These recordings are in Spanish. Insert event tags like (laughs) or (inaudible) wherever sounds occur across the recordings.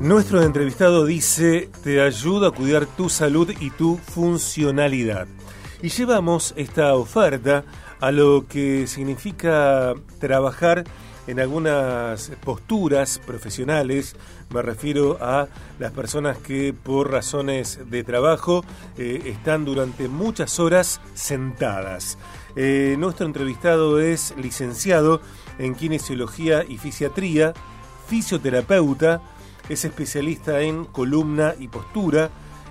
Nuestro entrevistado dice, te ayuda a cuidar tu salud y tu funcionalidad. Y llevamos esta oferta a lo que significa trabajar en algunas posturas profesionales, me refiero a las personas que por razones de trabajo eh, están durante muchas horas sentadas. Eh, nuestro entrevistado es licenciado en kinesiología y fisiatría, fisioterapeuta, es especialista en columna y postura,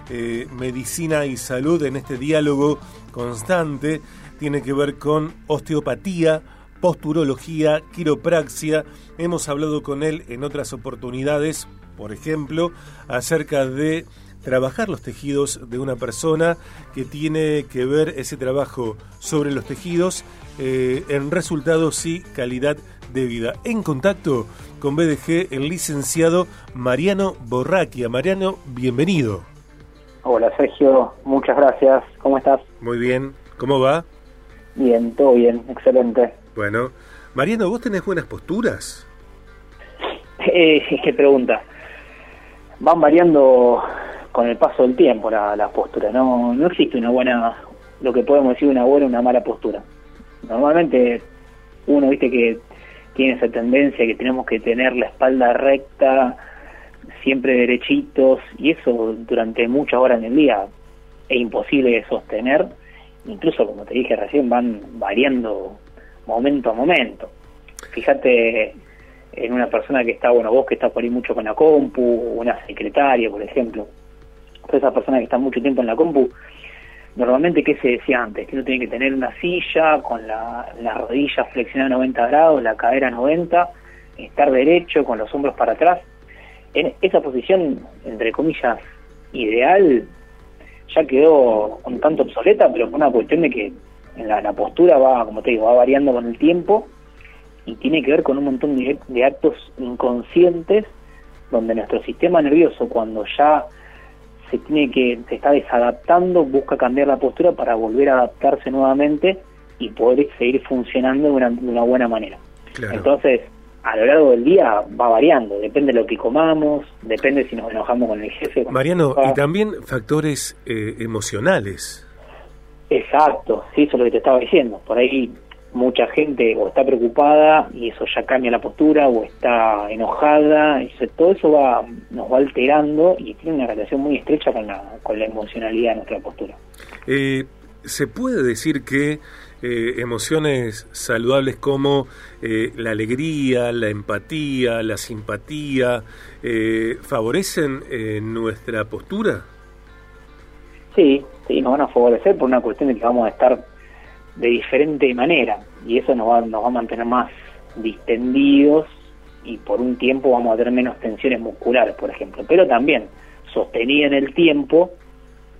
eh, medicina y salud en este diálogo constante, tiene que ver con osteopatía, posturología, quiropraxia. Hemos hablado con él en otras oportunidades, por ejemplo, acerca de trabajar los tejidos de una persona que tiene que ver ese trabajo sobre los tejidos eh, en resultados y calidad de vida. En contacto con BDG, el licenciado Mariano Borraquia. Mariano, bienvenido. Hola Sergio, muchas gracias. ¿Cómo estás? Muy bien. ¿Cómo va? Bien, todo bien, excelente. Bueno, Mariano, ¿vos tenés buenas posturas? Eh, (laughs) qué pregunta. Van variando con el paso del tiempo las la posturas. No, no existe una buena, lo que podemos decir una buena o una mala postura. Normalmente uno, viste que tiene esa tendencia que tenemos que tener la espalda recta, siempre derechitos, y eso durante muchas horas en el día es imposible de sostener. Incluso, como te dije recién, van variando momento a momento. Fíjate en una persona que está, bueno, vos que estás por ahí mucho con la compu, una secretaria, por ejemplo. esa persona que está mucho tiempo en la compu, normalmente, ¿qué se decía antes? Que uno tiene que tener una silla con la, la rodilla flexionada a 90 grados, la cadera a 90, estar derecho, con los hombros para atrás. En esa posición, entre comillas, ideal, ya quedó un tanto obsoleta, pero fue una cuestión de que en la, postura va, como te digo, va variando con el tiempo y tiene que ver con un montón de actos inconscientes donde nuestro sistema nervioso cuando ya se tiene que se está desadaptando busca cambiar la postura para volver a adaptarse nuevamente y poder seguir funcionando de una, de una buena manera entonces a lo largo del día va variando, depende de lo que comamos, depende si nos enojamos con el jefe. Mariano, y también factores eh, emocionales. Exacto, sí, eso es lo que te estaba diciendo. Por ahí mucha gente o está preocupada y eso ya cambia la postura o está enojada, y todo eso va nos va alterando y tiene una relación muy estrecha con la, con la emocionalidad de nuestra postura. Eh, ¿Se puede decir que eh, emociones saludables como eh, la alegría, la empatía, la simpatía, favorecen nuestra postura? Sí, sí, nos van a favorecer por una cuestión de que vamos a estar de diferente manera y eso nos va, nos va a mantener más distendidos y por un tiempo vamos a tener menos tensiones musculares, por ejemplo. Pero también, sostenida en el tiempo,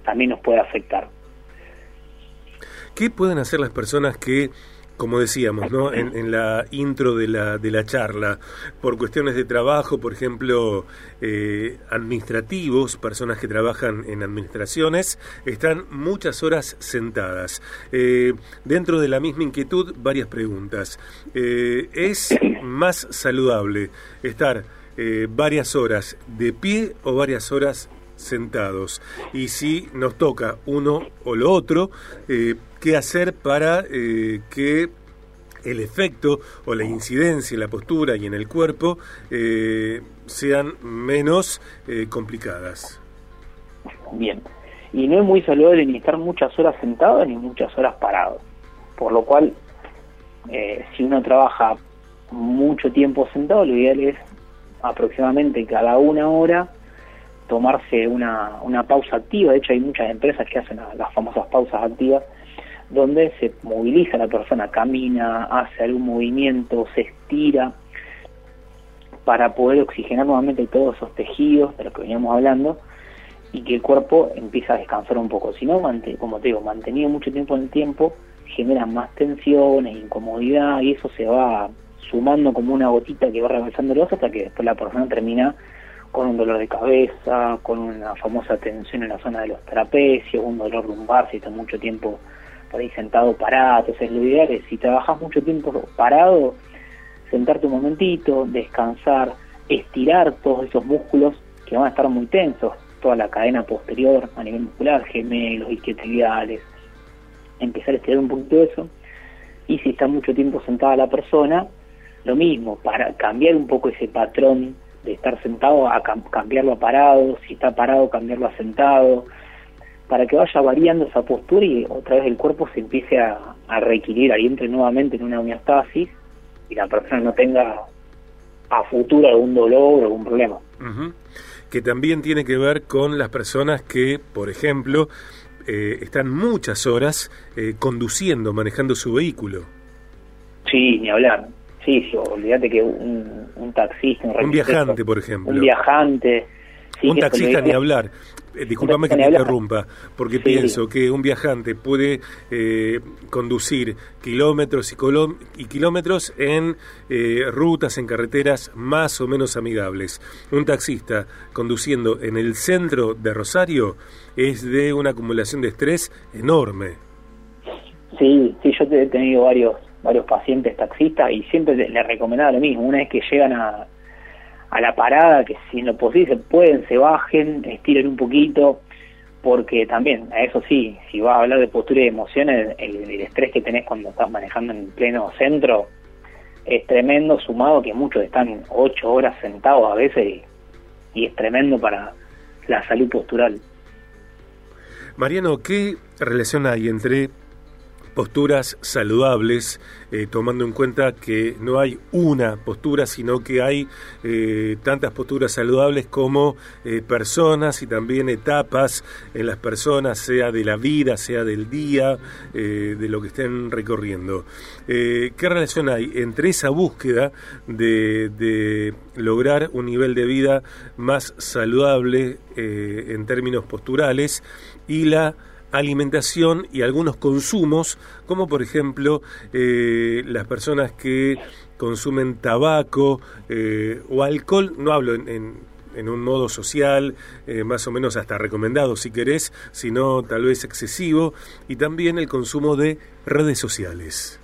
también nos puede afectar. ¿Qué pueden hacer las personas que como decíamos, ¿no? En, la intro de la, de la charla, por cuestiones de trabajo, por ejemplo, eh, administrativos, personas que trabajan en administraciones, están muchas horas sentadas. Eh, dentro de la misma inquietud, varias preguntas. Eh, ¿Es más saludable estar varias horas de pie o varias horas sentados? Y si nos toca uno o lo otro, qué hacer para eh, que el efecto o la incidencia en la postura y en el cuerpo eh, sean menos eh, complicadas. Bien, y no es muy saludable ni estar muchas horas sentado ni muchas horas parado, por lo cual si uno trabaja mucho tiempo sentado, lo ideal es aproximadamente cada una hora tomarse una, una pausa activa, de hecho hay muchas empresas que hacen las famosas pausas activas, donde se moviliza la persona, camina, hace algún movimiento, se estira para poder oxigenar nuevamente todos esos tejidos de los que veníamos hablando y que el cuerpo empieza a descansar un poco. Si no, como te digo, mantenido mucho tiempo en el tiempo, genera más tensiones, incomodidad y eso se va sumando como una gotita que va rebalsando el hasta que después la persona termina con un dolor de cabeza, con una famosa tensión en la zona de los trapecios, un dolor lumbar si está mucho tiempo ahí sentado parado, entonces lo ideal es si trabajas mucho tiempo parado, sentarte un momentito, descansar, estirar todos esos músculos que van a estar muy tensos, toda la cadena posterior a nivel muscular, gemelos, isquiotibiales, empezar a estirar un poquito eso, y si está mucho tiempo sentada la persona, lo mismo, para cambiar un poco ese patrón de estar sentado a cambiarlo a parado, si está parado cambiarlo a sentado, para que vaya variando esa postura y otra vez el cuerpo se empiece a, reequilibrar y entre nuevamente en una homeostasis y la persona no tenga a futuro algún dolor o algún problema. Que también tiene que ver con las personas que, por ejemplo, eh, están muchas horas eh, conduciendo, manejando su vehículo. Sí, ni hablar. Sí, olvídate que un, un taxista, un, viajante, por ejemplo. Un viajante. un taxista ni hablar. Eh, disculpame que te interrumpa, porque pienso que un viajante puede eh, conducir kilómetros y, kilómetros en eh, rutas, en carreteras más o menos amigables. Un taxista conduciendo en el centro de Rosario es de una acumulación de estrés enorme. Sí, sí, yo he tenido varios varios pacientes taxistas y siempre les recomendaba lo mismo. Una vez que llegan a, a la parada, que si en lo posible se pueden, se bajen, estiren un poquito, porque también, a eso sí, si vas a hablar de postura y de emociones, el, estrés que tenés cuando estás manejando en pleno centro es tremendo, sumado que muchos están ocho horas sentados a veces y es tremendo para la salud postural. Mariano, ¿qué relación hay entre posturas saludables, eh, tomando en cuenta que no hay una postura, sino que hay eh, tantas posturas saludables como eh, personas y también etapas en las personas, sea de la vida, sea del día, de lo que estén recorriendo. ¿Qué relación hay entre esa búsqueda de, de lograr un nivel de vida más saludable en términos posturales y la alimentación y algunos consumos, como por ejemplo eh, las personas que consumen tabaco eh, o alcohol, no hablo en, en, un modo social, eh, más o menos hasta recomendado si querés, sino tal vez excesivo, y también el consumo de redes sociales.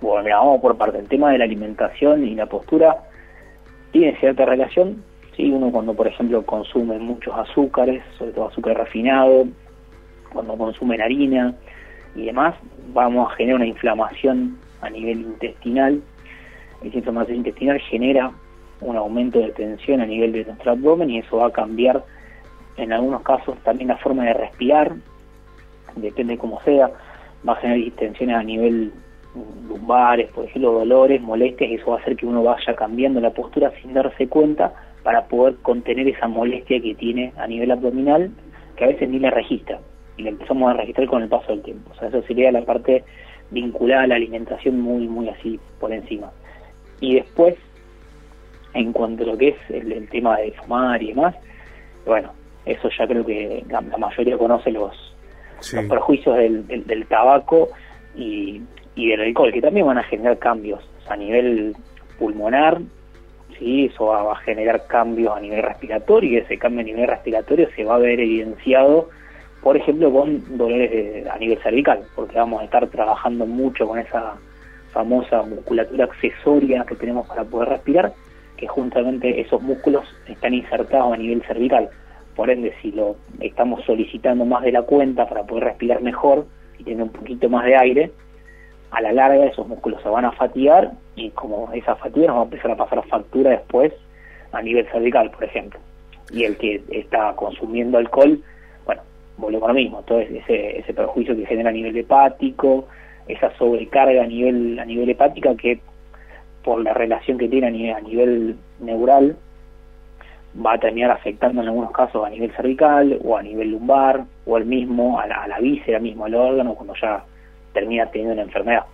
Bueno, mira, vamos por parte. El tema de la alimentación y la postura tiene cierta relación. ¿sí? Uno cuando, por ejemplo, consume muchos azúcares, sobre todo azúcar refinado, cuando consumen harina y demás, vamos a generar una inflamación a nivel intestinal. Esa inflamación intestinal genera un aumento de tensión a nivel de nuestro abdomen y eso va a cambiar en algunos casos también la forma de respirar, depende de cómo sea, va a generar distensiones a nivel lumbares, por ejemplo, dolores, molestias, y eso va a hacer que uno vaya cambiando la postura sin darse cuenta para poder contener esa molestia que tiene a nivel abdominal, que a veces ni la registra y la empezamos a registrar con el paso del tiempo. O sea, eso sería la parte vinculada a la alimentación muy, muy así por encima. Y después, en cuanto a lo que es el, tema de fumar y demás, bueno, eso ya creo que la, mayoría conoce los, los perjuicios del, del, tabaco y, y, del alcohol, que también van a generar cambios a nivel pulmonar, sí, eso va, va, a generar cambios a nivel respiratorio y ese cambio a nivel respiratorio se va a ver evidenciado por ejemplo, con dolores a nivel cervical, porque vamos a estar trabajando mucho con esa famosa musculatura accesoria que tenemos para poder respirar, que juntamente esos músculos están insertados a nivel cervical. Por ende, si lo estamos solicitando más de la cuenta para poder respirar mejor y tener un poquito más de aire, a la larga esos músculos se van a fatigar y como esa fatiga nos va a empezar a pasar factura después a nivel cervical, por ejemplo. Y el que está consumiendo alcohol volvemos a lo mismo, todo ese, ese perjuicio que genera a nivel hepático, esa sobrecarga a nivel, a nivel hepática que por la relación que tiene a nivel, a neural va a terminar afectando en algunos casos a nivel cervical o a nivel lumbar o al mismo, a la, a la víscera mismo, al órgano, cuando ya termina teniendo una enfermedad.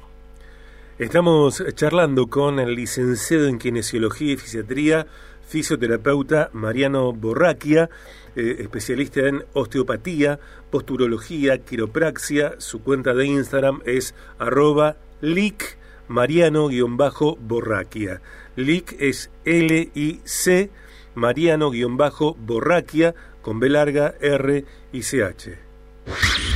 Estamos charlando con el licenciado en Kinesiología y Fisiatría, fisioterapeuta Mariano Borraquia, eh, especialista en osteopatía, posturología, quiropraxia. Su cuenta de Instagram es arroba lic mariano-borraquia. Lic es L-I-C, mariano-borraquia, con B larga, R y CH.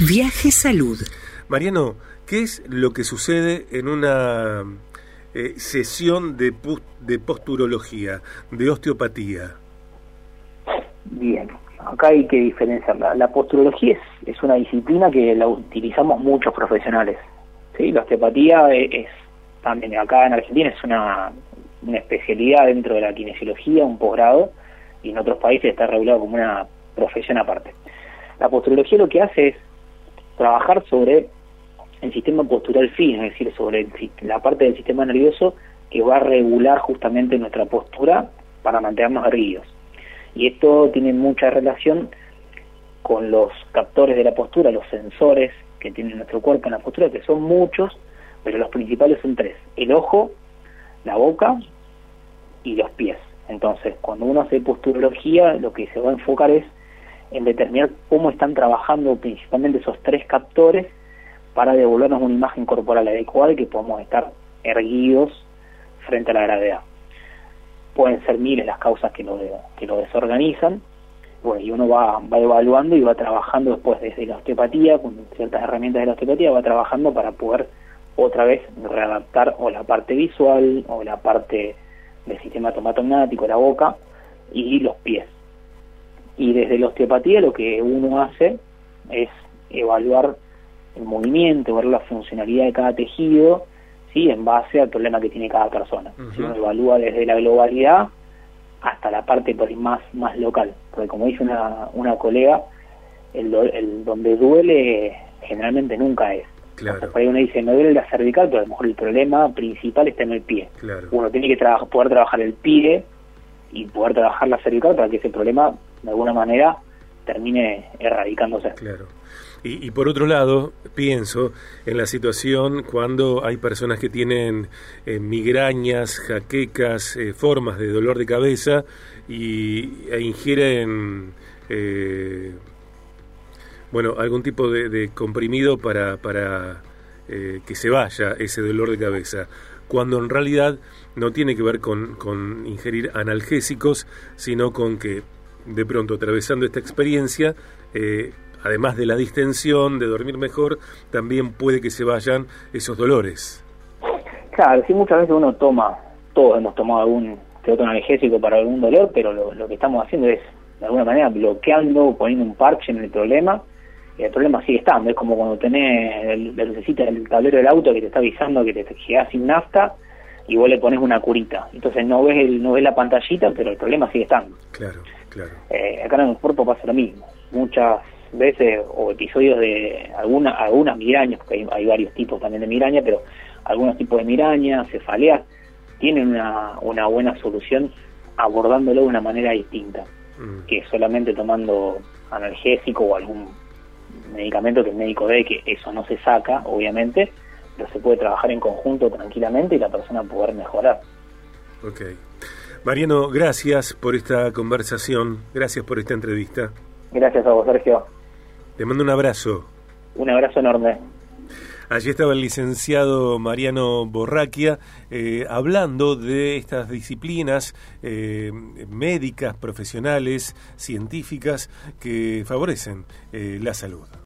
Viaje Salud. Mariano, ¿qué es lo que sucede en una eh, sesión de, posturología, de osteopatía? Bien, acá hay que diferenciarla. La posturología es, es una disciplina que la utilizamos muchos profesionales. ¿sí? La osteopatía es, también acá en Argentina es una, una especialidad dentro de la kinesiología, un posgrado, y en otros países está regulado como una profesión aparte. La posturología lo que hace es trabajar sobre el sistema postural fino, es decir, sobre la parte del sistema nervioso que va a regular justamente nuestra postura para mantenernos erguidos. Y esto tiene mucha relación con los captores de la postura, los sensores que tiene nuestro cuerpo en la postura, que son muchos, pero los principales son tres, el ojo, la boca y los pies. Entonces, cuando uno hace posturología, lo que se va a enfocar es en determinar cómo están trabajando principalmente esos tres captores para devolvernos una imagen corporal adecuada y que podamos estar erguidos frente a la gravedad. Pueden ser miles las causas que lo, que lo desorganizan, bueno, y uno va, va evaluando y va trabajando después desde la osteopatía, con ciertas herramientas de la osteopatía, va trabajando para poder otra vez readaptar o la parte visual o la parte del sistema tomatognático, la boca y los pies. Y desde la osteopatía lo que uno hace es evaluar el movimiento, ver la funcionalidad de cada tejido, ¿sí? en base al problema que tiene cada persona. Si uno evalúa desde la globalidad hasta la parte más, más local. Porque como dice una, una colega, el, el donde duele generalmente nunca es. Claro. por ahí uno dice, me duele la cervical, pero a lo mejor el problema principal está en el pie. Uno tiene que trabajar, poder trabajar el pie y poder trabajar la cervical para que ese problema, de alguna manera, termine erradicándose. Claro. Y, por otro lado, pienso en la situación cuando hay personas que tienen eh, migrañas, jaquecas, eh, formas de dolor de cabeza y, e ingieren eh, bueno, algún tipo de, comprimido para, para que se vaya ese dolor de cabeza, cuando en realidad no tiene que ver con, con ingerir analgésicos, sino con que de pronto atravesando esta experiencia eh, además de la distensión, de dormir mejor, también puede que se vayan esos dolores. Claro, sí, muchas veces uno toma, todos hemos tomado algún que otro analgésico para algún dolor, pero lo, que estamos haciendo es, de alguna manera, bloqueando, poniendo un parche en el problema, y el problema sigue estando. Es como cuando tenés el, la lucecita del tablero del auto que te está avisando que te quedas sin nafta, y vos le pones una curita. Entonces no ves, el, no ves la pantallita, pero el problema sigue estando. Claro, claro. Eh, acá en el cuerpo pasa lo mismo. Muchas veces o episodios de alguna, algunas migrañas, porque hay, varios tipos también de migraña, pero algunos tipos de migraña, cefaleas, tienen una, una buena solución abordándolo de una manera distinta, mm. que solamente tomando analgésico o algún medicamento que el médico ve que eso no se saca, obviamente, pero se puede trabajar en conjunto tranquilamente y la persona poder mejorar. Ok. Mariano, gracias por esta conversación, gracias por esta entrevista. Gracias a vos, Sergio. Te mando un abrazo. Un abrazo enorme. Allí estaba el licenciado Mariano Borraquia eh, hablando de estas disciplinas eh, médicas, profesionales, científicas que favorecen eh, la salud.